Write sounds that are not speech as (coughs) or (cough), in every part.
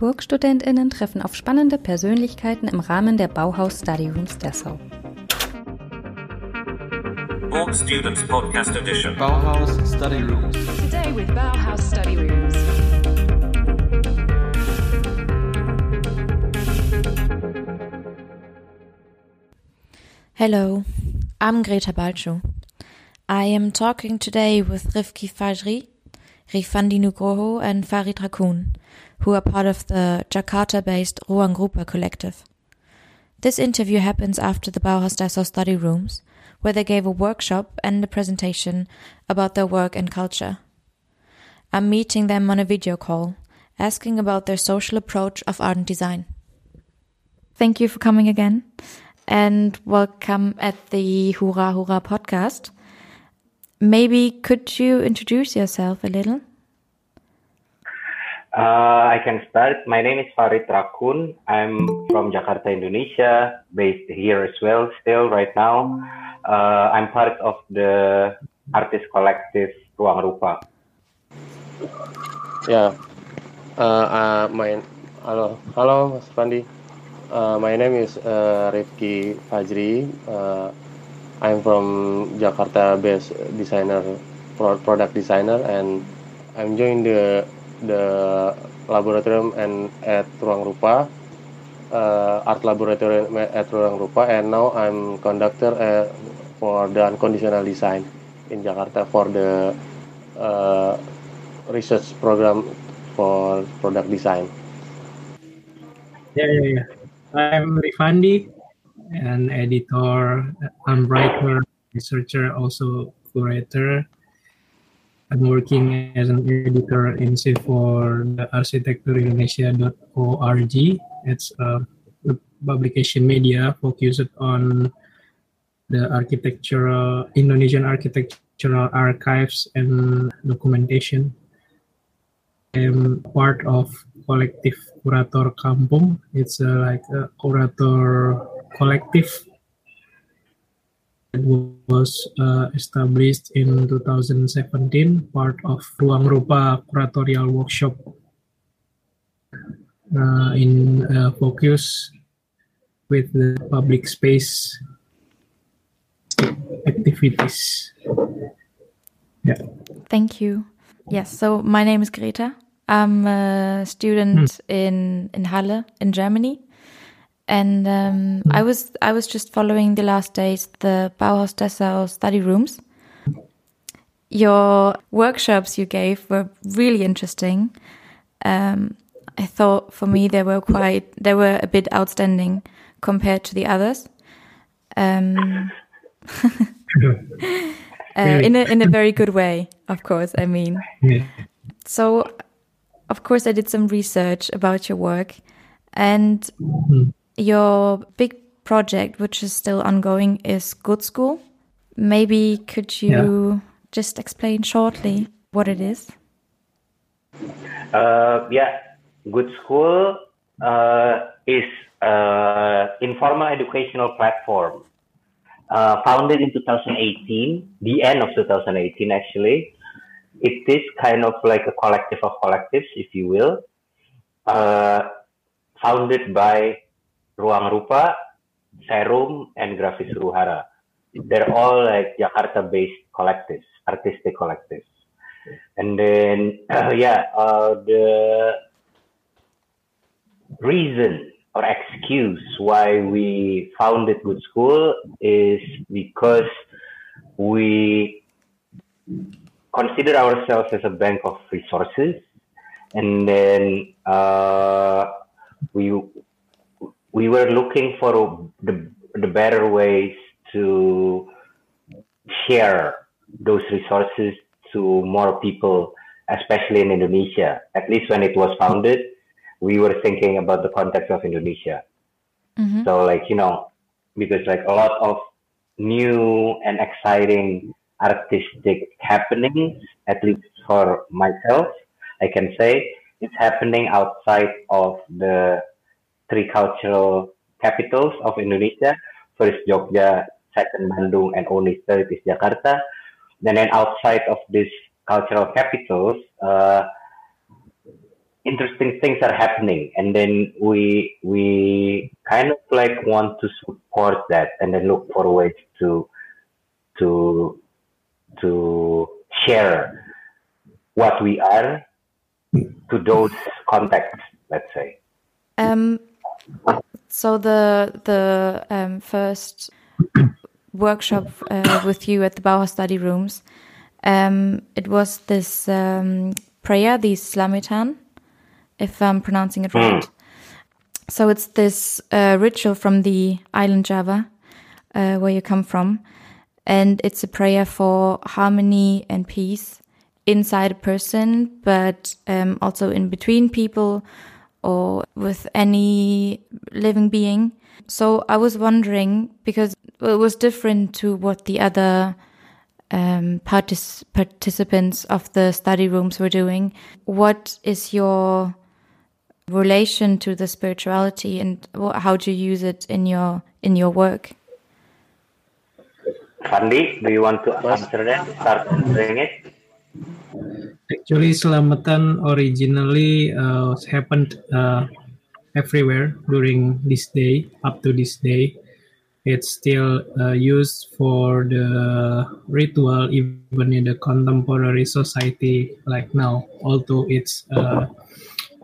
BurgstudentInnen treffen auf spannende Persönlichkeiten im Rahmen der Bauhaus Study Rooms Dessau. Borg Students Podcast Edition. Bauhaus Study Rooms. Today with Bauhaus Study Rooms. Hello, I'm Greta Balcho. I am talking today with Rifki Fajri, Rifandi Nugroho, and Farid Rakun, who are part of the Jakarta based Ruang Rupa collective. This interview happens after the Bauhaus Dessau study rooms, where they gave a workshop and a presentation about their work and culture. I'm meeting them on a video call, asking about their social approach of art and design. Thank you for coming again and welcome at the Hurra Hurra podcast. Maybe could you introduce yourself a little? Uh, I can start. My name is Farid Rakun. I'm from Jakarta, Indonesia, based here as well, still right now. Uh, I'm part of the artist collective Ruang Rupa. Yeah. Uh, uh, my hello, hello, Mas Fandi. Uh, my name is uh, Rifki Fajri. I'm from Jakarta-based designer, pro- product designer, and I'm joined the the laboratorium and at Ruang Rupa, uh, art laboratorium at Ruang Rupa, and now I'm conductor uh, for the unconditional design in Jakarta for the uh, research program for product design. Yeah, yeah, yeah. I'm Rifandi, an editor, I'm writer, researcher, also curator. I'm working as an editor in for the arsitekturindonesia.org. It's a publication media focused on the architectural Indonesian architectural archives and documentation. I'm part of collective Curator Kampung. It's a, like a curator collective it was uh, established in 2017, part of Ruang Rupa Curatorial Workshop uh, in uh, focus with the public space activities. Yeah. Thank you. Yes, so my name is Greta. I'm a student in in Halle in Germany, and um, I was I was just following the last days the Bauhaus Dessau study rooms. Your workshops you gave were really interesting. Um, I thought for me they were quite they were a bit outstanding compared to the others. Um, (laughs) uh, in a in a very good way, of course. I mean, so of course I did some research about your work and your big project, which is still ongoing, is Gudskul. Maybe could you just explain shortly what it is? Uh, yeah, Good School uh, is an informal educational platform uh, founded in 2018, the end of 2018 actually. It is kind of like a collective of collectives, if you will, uh, founded by Ruang Rupa, Serrum, and Grafis Huru Hara. They're all like Jakarta-based collectives, artistic collectives. And then, (clears throat) yeah, uh, the reason or excuse why we founded Good School is because we consider ourselves as a bank of resources, and then uh, we we were looking for the the better ways to share those resources to more people, especially in Indonesia. At least when it was founded, we were thinking about the context of Indonesia. Mm-hmm. So, like, you know, because like a lot of new and exciting artistic happenings, at least for myself, I can say it's happening outside of the three cultural capitals of Indonesia. First Jogja, second Bandung, and only third is Jakarta. And then outside of these cultural capitals, uh, interesting things are happening and then we we kind of like want to support that and then look for ways to to to share what we are to those contexts let's say Um, so the the um, first workshop uh, with you at the Bauhaus study rooms, um, it was this um, prayer, the Slamitan, if I'm pronouncing it right. So it's this uh, ritual from the island Java, uh, where you come from, and it's a prayer for harmony and peace inside a person, but um, also in between people or with any living being. So I was wondering because it was different to what the other um, partic- participants of the study rooms were doing. What is your relation to the spirituality, and wh- how do you use it in your in your work? Fandi, do you want to answer that start answering it Actually, Selamatan originally uh, happened uh, everywhere during this day, up to this day. It's still uh, used for the ritual, even in the contemporary society like now, although it's uh,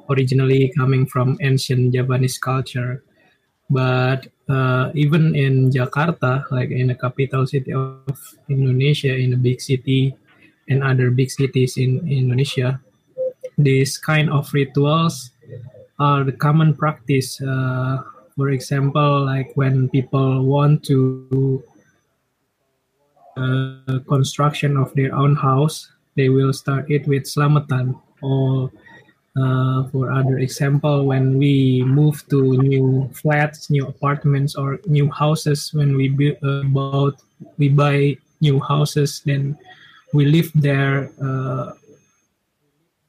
originally coming from ancient Javanese culture. But uh, even in Jakarta, like in the capital city of Indonesia, in a big city, and other big cities in Indonesia, these kind of rituals are the common practice. Uh, for example, like when people want to uh, construction of their own house, they will start it with selamatan. Or uh, for other example, when we move to new flats, new apartments, or new houses, when we build, uh, bought, we buy new houses, then we live there uh,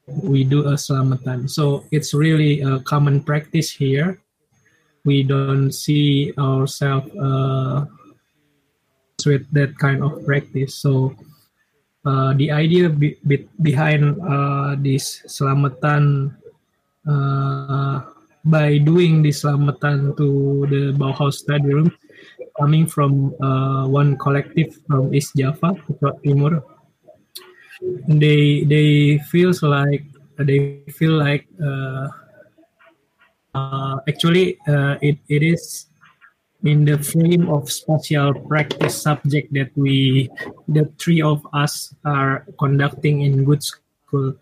we do a selamatan so it's really a common practice here. We don't see ourselves uh, with that kind of practice. So uh, the idea be, be, behind uh, this selamatan uh, by doing this selamatan to the Bauhaus study room coming from uh, one collective from East Java, Timur, they they feels like they feel like uh, uh, actually uh, it, it is in the frame of spatial practice subject that we the three of us are conducting in Gudskul.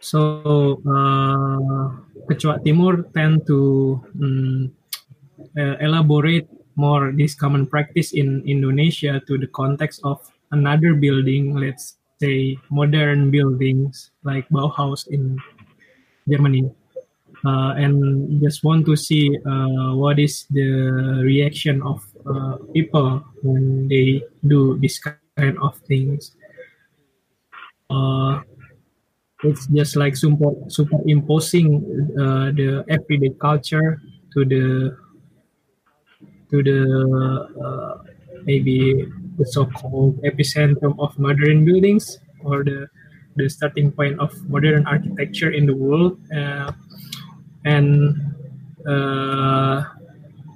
So uh, Kecoa Timur tend to um, uh, elaborate more this common practice in Indonesia to the context of another building let's say modern buildings like Bauhaus in Germany, uh, and just want to see uh, what is the reaction of uh, people when they do this kind of things. Uh, it's just like super superimposing uh, the everyday culture to the to the uh, maybe the so-called epicentrum of modern buildings or the the starting point of modern architecture in the world. Uh, and uh,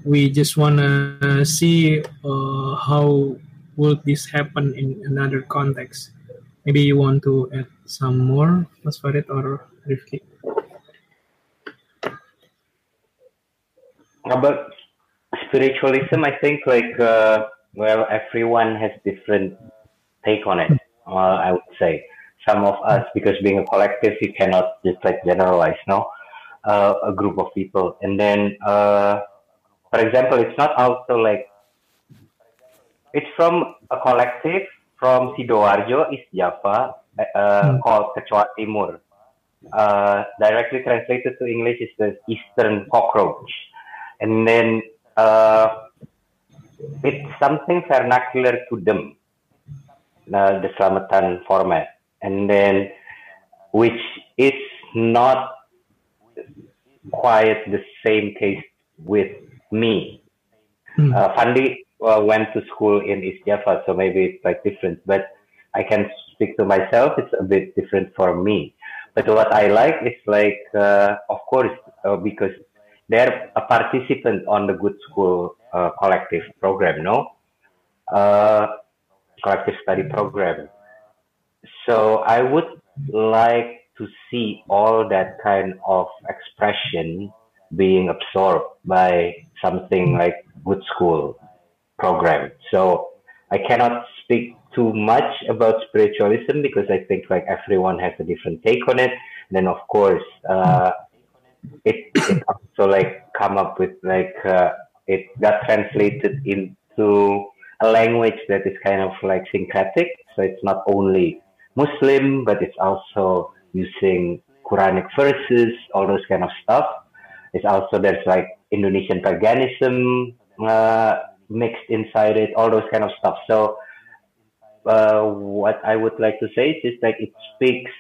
we just want to see uh, how would this happen in another context. Maybe you want to add some more Farid or Rifki? About spiritualism i think like uh, well everyone has different take on it uh, i would say some of us because being a collective you cannot just like generalize no uh, a group of people and then uh, for example it's not also like it's from a collective from Sidoarjo, East Java, uh, called Kecoa Timur. Uh, directly translated to English is the Eastern cockroach. And then uh, it's something vernacular to them, uh, the Selamatan format. And then, which is not quite the same case with me. Uh, Fandi uh, went to school in East Java, so maybe it's like different. But I can speak to myself; it's a bit different for me. but what I like is like, uh, of course, uh, because they're a participant on the Good School uh, collective program, no? Uh, collective study program. So I would like to see all that kind of expression being absorbed by something like Good School program. So I cannot speak too much about spiritualism because I think like everyone has a different take on it. And then of course, uh, it, it also like come up with like uh, it got translated into a language that is kind of like syncretic. So it's not only Muslim, but it's also using Quranic verses, all those kind of stuff. It's also there's like Indonesian paganism uh, mixed inside it, all those kind of stuff. So uh, what I would like to say is like it speaks.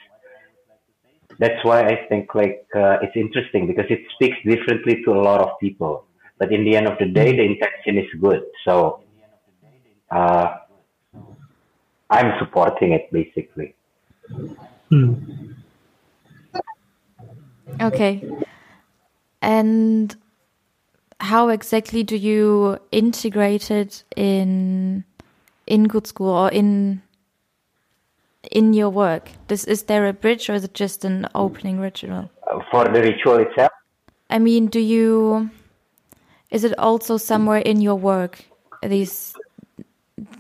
That's why I think like uh, it's interesting because it speaks differently to a lot of people. But in the end of the day, the intention is good. So uh, I'm supporting it basically. Hmm. Okay. And how exactly do you integrate it in in Gudskul or in in your work? This is there a bridge or is it just an opening ritual? Uh, for the ritual itself, I mean, do you is it also somewhere in your work these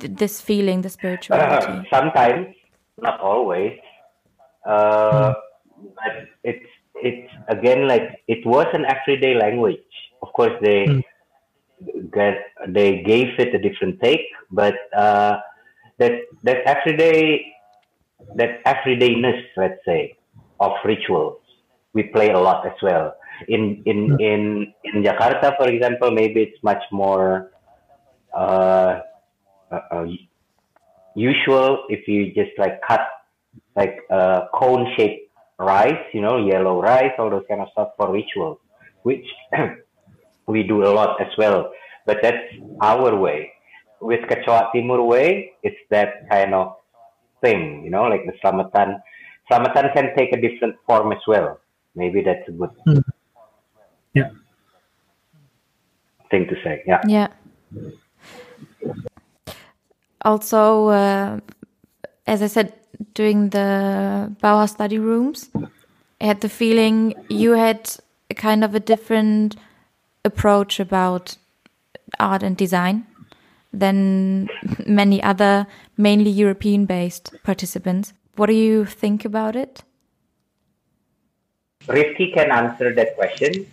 th- this feeling, the Uh, spirituality? (clears throat) sometimes, not always. Uh, but it's it's again like it was an everyday language. Of course, they Mm. get they gave it a different take, but uh, that that everyday that everydayness, let's say, of rituals, we play a lot as well. In in in in Jakarta, for example, maybe it's much more. Uh, uh, uh, usual if you just like cut like uh, cone shaped rice, you know, yellow rice, all those kind of stuff for rituals, which (clears throat) we do a lot as well. But that's our way. With Kecoa Timur way, it's that kind of thing, you know, like the Slamatan. Slamatan can take a different form as well. Maybe that's a good Yeah. thing to say. Yeah. Yeah. Also, uh, as I said, during the Bauhaus study rooms, I had the feeling you had a kind of a different approach about art and design than many other, mainly European based participants. What do you think about it? Rifki can answer that question,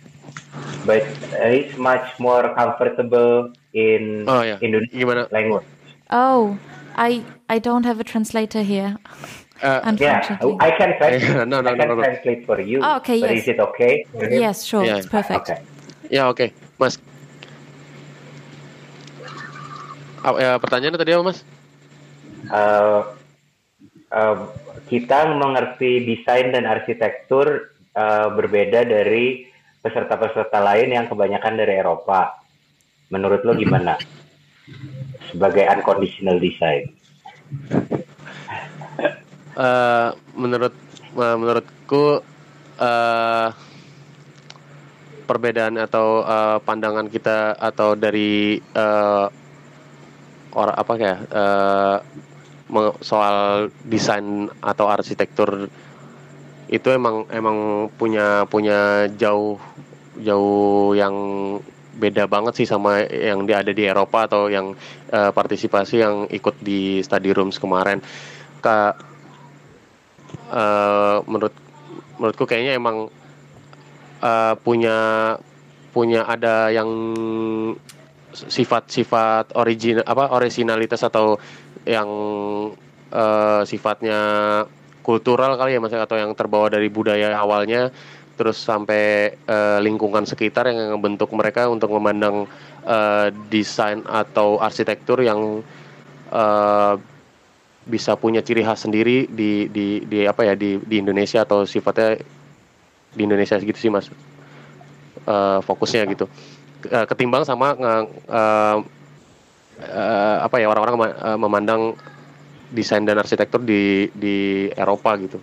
but he's much more comfortable in Oh ya, Indonesian gimana? language. Oh, I I don't have a translator here, (laughs) Eh, Yeah. I can (laughs) translate. No, no, I can no, no, no. translate for you. Oh, okay, But yes. is it okay? Yes, sure, Yeah. it's perfect. Okay. Ya oke, Mas. Ah, ya, pertanyaannya tadi apa, Mas? Uh, uh, kita mengerti desain dan arsitektur uh, berbeda dari peserta-peserta lain yang kebanyakan dari Eropa. Menurut lo gimana? Sebagai unconditional design. Eh, menurut eh, menurutku eh perbedaan atau eh, pandangan kita atau dari eh orang apa eh, me- soal desain atau arsitektur itu emang emang punya punya jauh jauh yang beda banget sih sama yang di- ada di Eropa atau yang eh, partisipasi yang ikut di study rooms kemarin. Kak eh, menurut menurutku kayaknya emang eh, punya punya ada yang sifat-sifat origin apa originalitas atau yang eh, sifatnya kultural kali ya mas atau yang terbawa dari budaya awalnya terus sampai eh, lingkungan sekitar yang membentuk mereka untuk memandang eh, desain atau arsitektur yang eh, bisa punya ciri khas sendiri di di di apa ya di di Indonesia atau sifatnya di Indonesia gitu sih mas. Eh, fokusnya gitu. Ketimbang sama eh, eh, apa ya orang-orang mema- memandang desain dan arsitektur di di Eropa gitu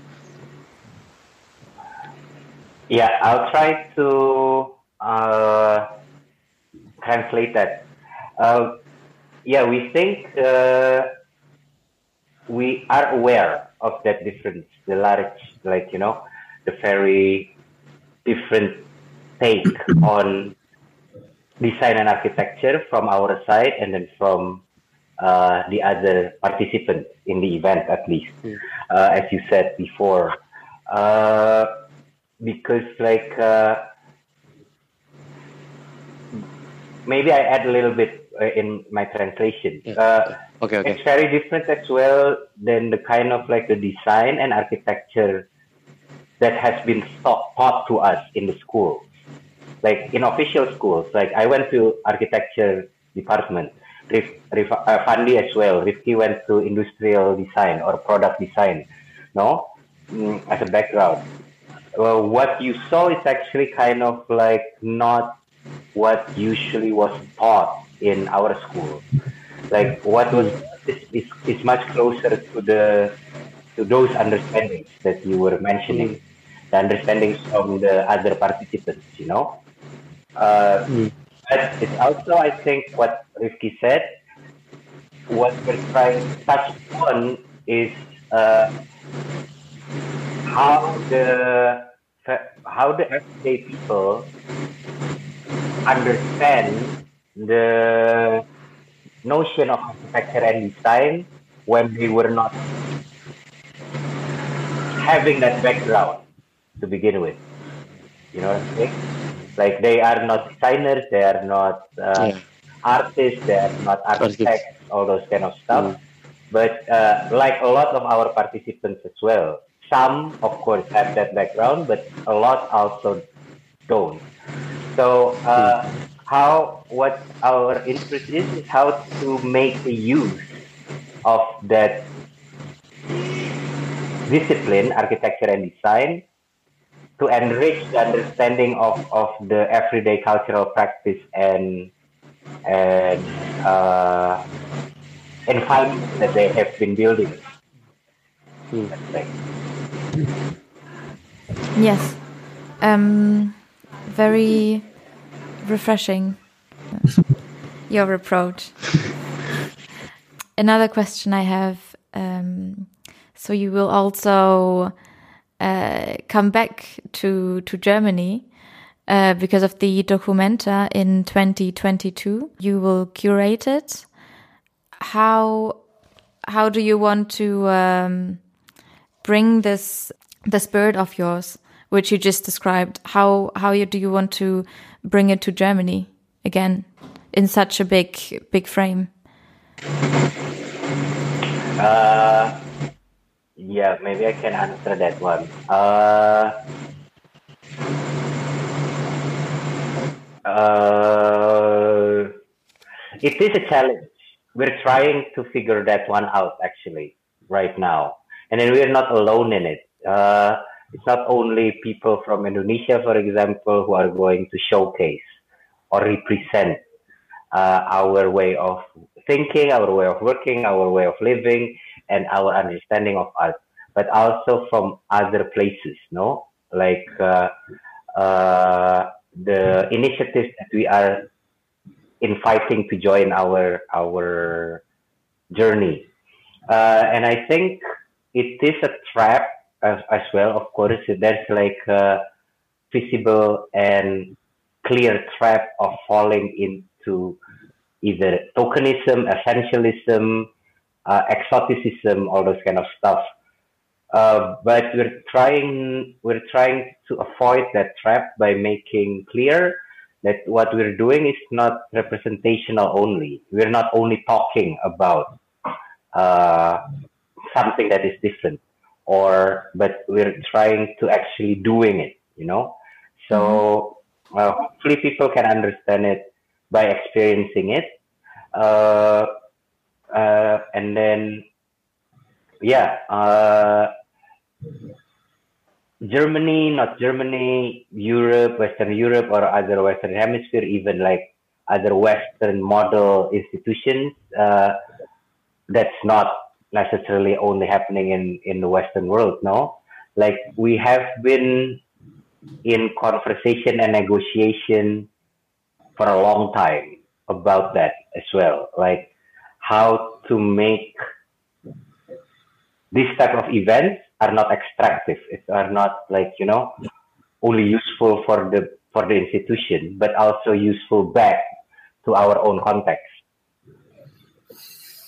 Yeah, I'll try to uh, translate that. Uh, yeah, we think uh, we are aware of that difference, the large, like, you know, the very different take (coughs) on design and architecture from our side and then from uh, the other participants in the event, at least, uh, as you said before. Uh, because, like, uh, maybe I add a little bit uh, in my translation. Yeah. Uh, Okay, okay. It's very different as well than the kind of like the design and architecture that has been taught, taught to us in the schools. Like in official schools, like I went to architecture department. Rif, Rif, uh, Fandi as well. Rifki went to industrial design or product design. No, mm, as a background. Well, what you saw is actually kind of like not what usually was taught in our school. Like what was is, is, is much closer to the to those understandings that you were mentioning, the understandings from the other participants. You know, uh, but it's also I think what Rifki said. What we're trying to touch on is uh, how the how the everyday people understand the notion of architecture and design when they were not having that background to begin with. You know what I'm saying? Like they are not designers, they are not uh, Yeah. artists, they are not architects, all those kind of stuff. But uh, like a lot of our participants as well, some of course have that background, but a lot also don't. So uh, how what our interest is is how to make a use of that discipline, architecture and design, to enrich the understanding of, of the everyday cultural practice and and uh, environment that they have been building. That's right. Yes. Um, very refreshing, (laughs) your approach. Another question I have um, so you will also uh, come back to, to Germany. Uh, because of the Documenta in 2022, you will curate it. How how do you want to um, bring this the spirit of yours, which you just described? How how you, do you want to bring it to Germany again in such a big big frame? Uh, yeah, maybe I can answer that one. Uh, uh, it is a challenge. We're trying to figure that one out actually right now, and then we're not alone in it. Uh, it's not only people from Indonesia, for example, who are going to showcase or represent uh, our way of thinking, our way of working, our way of living, and our understanding of art, but also from other places, no? Like uh, uh, the initiatives that we are inviting to join our our journey, uh, and I think it is a trap as, as well. Of course, there's like a visible and clear trap of falling into either tokenism, essentialism, uh, exoticism, all those kind of stuff. Uh, but we're trying we're trying to avoid that trap by making clear that what we're doing is not representational only. We're not only talking about uh, something that is different, or but we're trying to actually doing it. You know, so uh, hopefully people can understand it by experiencing it. Uh, uh, and then, yeah, uh, Germany, not Germany, Europe, Western Europe, or other Western Hemisphere, even like other Western model institutions. Uh, that's not necessarily only happening in in the Western world. No, like we have been in conversation and negotiation for a long time about that as well. Like how to make these type of events are not extractive. It are not like, you know, only useful for the for the institution, but also useful back to our own context.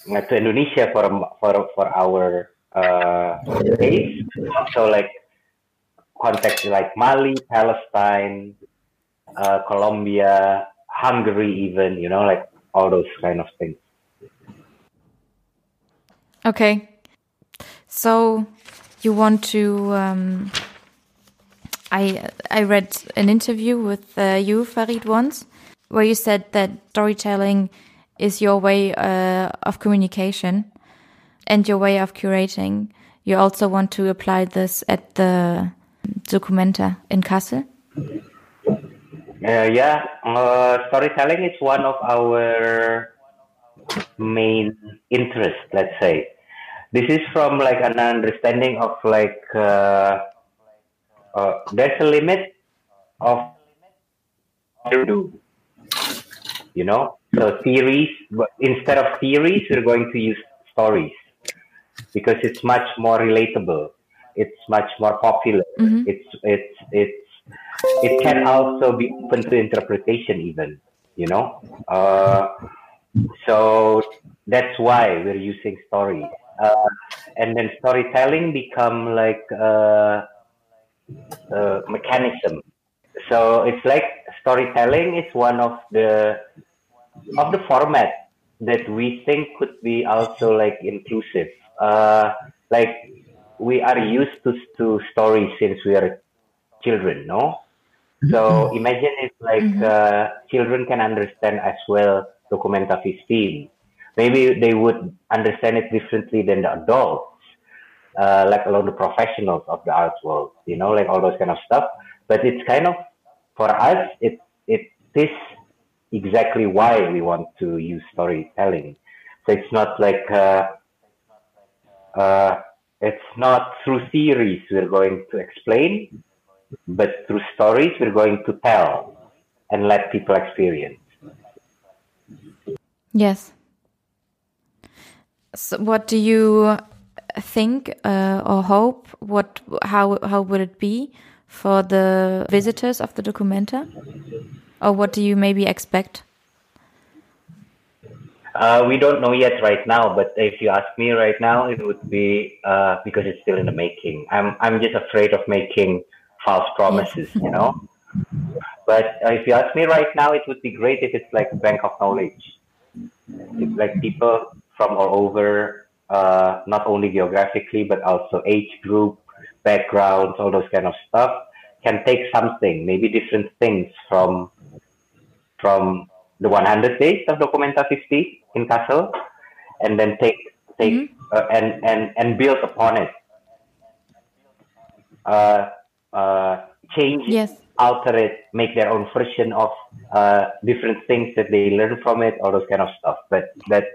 To Indonesia for for for our uh, case, also like context like Mali, Palestine, uh, Colombia, Hungary, even you know, like all those kind of things. Okay. So you want to um, I I read an interview with uh, you Farid once where you said that storytelling is your way uh, of communication and your way of curating. You also want to apply this at the Documenta in Kassel? Uh, yeah, uh, storytelling is one of our main interest, let's say. This is from like an understanding of like uh, uh, there's a limit of to do, you know. So theories, but instead of theories, we're going to use stories because it's much more relatable. It's much more popular. Mhm. It's it's it's it can also be open to interpretation even you know uh, so that's why we're using story. uh, and then storytelling become like uh, a mechanism. So it's like storytelling is one of the of the format that we think could be also like inclusive. Uh, like we are used to, to stories since we are children no? So imagine if like uh, children can understand as well documenta 15 maybe they would understand it differently than the adults uh, like along the professionals of the arts world you know like all those kind of stuff. But it's kind of for us it it is exactly why we want to use storytelling. So it's not like uh, uh, it's not through theories we're going to explain but through stories we're going to tell and let people experience Yes. So what do you think uh, or hope? What how how would it be for the visitors of the Documenta? Or what do you maybe expect? uh, we don't know yet right now but if you ask me right now it would be uh, because it's still in the making i'm i'm just afraid of making false promises you know but uh, if you ask me right now it would be great if it's like a bank of knowledge if like people from all over uh, not only geographically but also age group backgrounds all those kind of stuff can take something maybe different things from from the 100 days of Documenta 15 in Kassel, and then take take uh, and and and build upon it. Uh, uh, change, Yes. Alter it, make their own version of uh, different things that they learn from it, all those kind of stuff. But that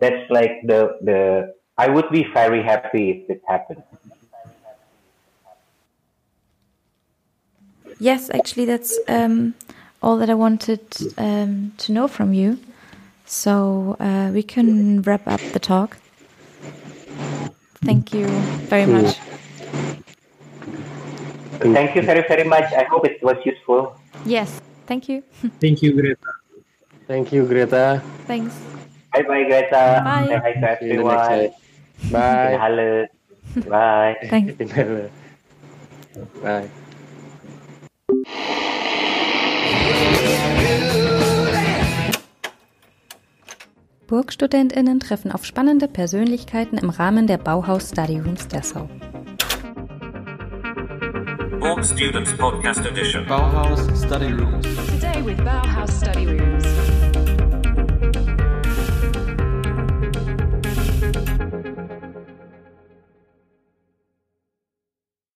that's like the the. I would be very happy if it happened. Yes, actually, that's um, all that I wanted um, to know from you. So uh, we can wrap up the talk. Thank you very much. Thank you very very much. I hope it was useful. Yes, thank you. (laughs) Thank you, Greta. Thank you, Greta. Thanks. Bye bye Greta. Bye. Say hi to the next everyone. day. Bye. Hello. Bye. (laughs) Thanks. (laughs) Bye. BurgstudentInnen treffen auf spannende Persönlichkeiten im Rahmen der Bauhaus Study Rooms Dessau. Burg Students Podcast Edition. Bauhaus Study Rooms. Today with Bauhaus Study Rooms.